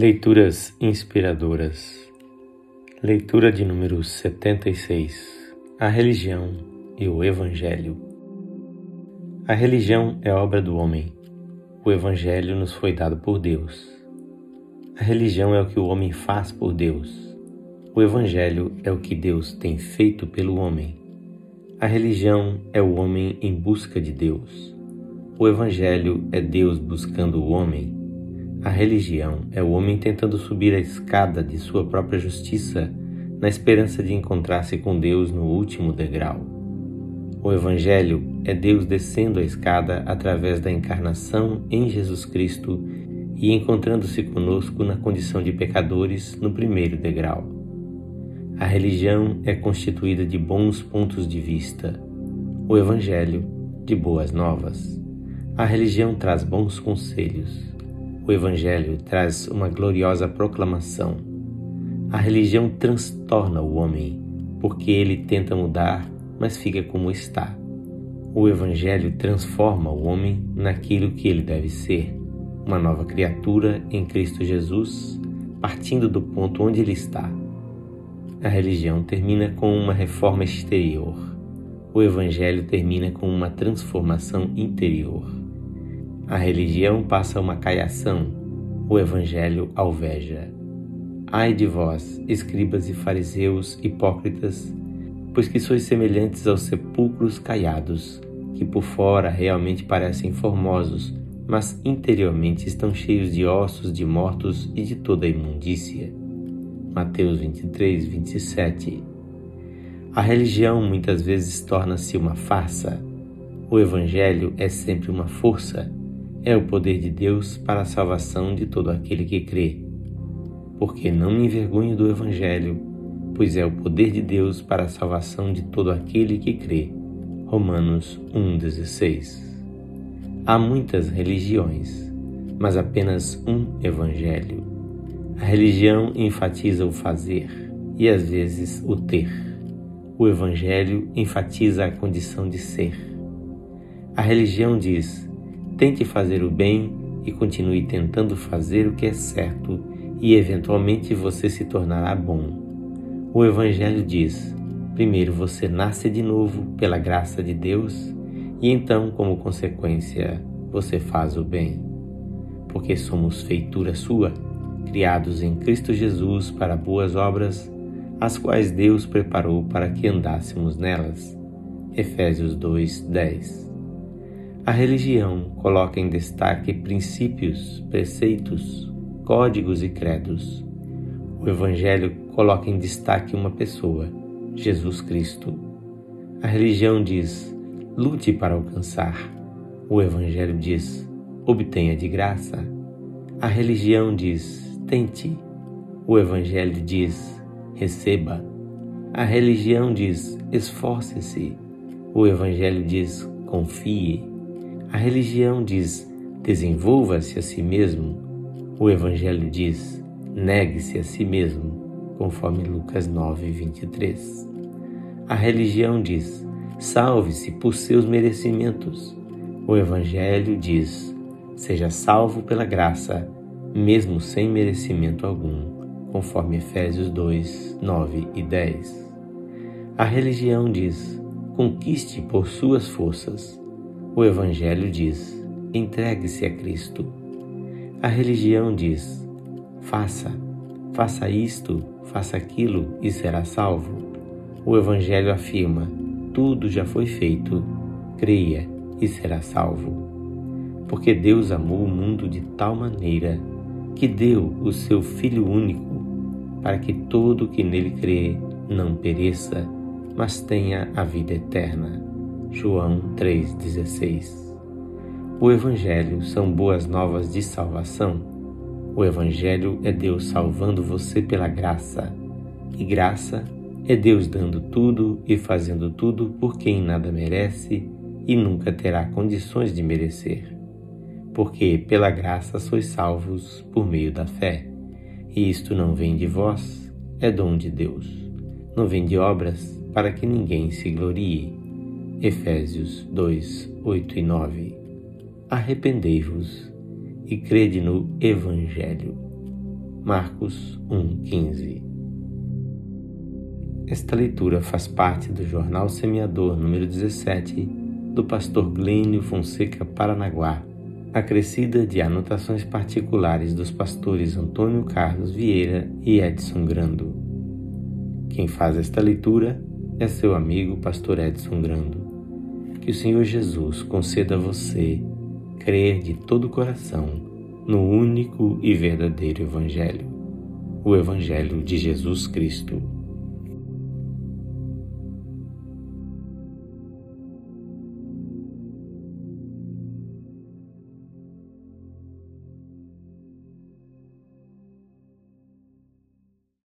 Leituras inspiradoras. Leitura de número 76. A religião e o evangelho. A religião é obra do homem. O evangelho nos foi dado por Deus. A religião é o que o homem faz por Deus. O evangelho é o que Deus tem feito pelo homem. A religião é o homem em busca de Deus. O evangelho é Deus buscando o homem a religião é o homem tentando subir a escada de sua própria justiça na esperança de encontrar-se com Deus no último degrau. O Evangelho é Deus descendo a escada através da encarnação em Jesus Cristo e encontrando-se conosco na condição de pecadores no primeiro degrau. A religião é constituída de bons pontos de vista, o Evangelho de boas novas. A religião traz bons conselhos, o Evangelho traz uma gloriosa proclamação. A religião transtorna o homem, porque ele tenta mudar, mas fica como está. O Evangelho transforma o homem naquilo que ele deve ser, uma nova criatura em Cristo Jesus, partindo do ponto onde ele está. A religião termina com uma reforma exterior. O Evangelho termina com uma transformação interior. A religião passa uma caiação, o evangelho alveja. Ai de vós, escribas e fariseus hipócritas, pois que sois semelhantes aos sepulcros caiados, que por fora realmente parecem formosos, mas interiormente estão cheios de ossos de mortos e de toda imundícia. Mateus 23, 27 A religião muitas vezes torna-se uma farsa. O Evangelho é sempre uma força é o poder de Deus para a salvação de todo aquele que crê. Porque não me envergonho do Evangelho, pois é o poder de Deus para a salvação de todo aquele que crê. Romanos 1,16 Há muitas religiões, mas apenas um Evangelho. A religião enfatiza o fazer e às vezes o ter. O Evangelho enfatiza a condição de ser. A religião diz: Tente fazer o bem e continue tentando fazer o que é certo, e eventualmente você se tornará bom. O Evangelho diz: primeiro você nasce de novo pela graça de Deus, e então, como consequência, você faz o bem. Porque somos feitura sua, criados em Cristo Jesus para boas obras, as quais Deus preparou para que andássemos nelas. Efésios 2, 10 a religião coloca em destaque princípios, preceitos, códigos e credos. O Evangelho coloca em destaque uma pessoa, Jesus Cristo. A religião diz: lute para alcançar. O Evangelho diz: obtenha de graça. A religião diz: tente. O Evangelho diz: receba. A religião diz: esforce-se. O Evangelho diz: confie. A religião diz: desenvolva-se a si mesmo. O Evangelho diz: negue-se a si mesmo, conforme Lucas 9, 23. A religião diz: salve-se por seus merecimentos. O Evangelho diz: seja salvo pela graça, mesmo sem merecimento algum, conforme Efésios 2, 9 e 10. A religião diz: conquiste por suas forças. O Evangelho diz: entregue-se a Cristo. A religião diz: faça, faça isto, faça aquilo e será salvo. O Evangelho afirma: tudo já foi feito, creia e será salvo. Porque Deus amou o mundo de tal maneira que deu o seu Filho único, para que todo que nele crê não pereça, mas tenha a vida eterna. João 3,16 O Evangelho são boas novas de salvação. O Evangelho é Deus salvando você pela graça, e graça é Deus dando tudo e fazendo tudo por quem nada merece e nunca terá condições de merecer. Porque pela graça sois salvos por meio da fé. E isto não vem de vós, é dom de Deus. Não vem de obras para que ninguém se glorie Efésios 2, 8 e 9. Arrependei-vos e crede no Evangelho. Marcos 1,15 Esta leitura faz parte do Jornal Semeador número 17 do pastor Glênio Fonseca Paranaguá, acrescida de anotações particulares dos pastores Antônio Carlos Vieira e Edson Grando. Quem faz esta leitura é seu amigo pastor Edson Grando. Que o Senhor Jesus conceda a você crer de todo o coração no único e verdadeiro Evangelho, o Evangelho de Jesus Cristo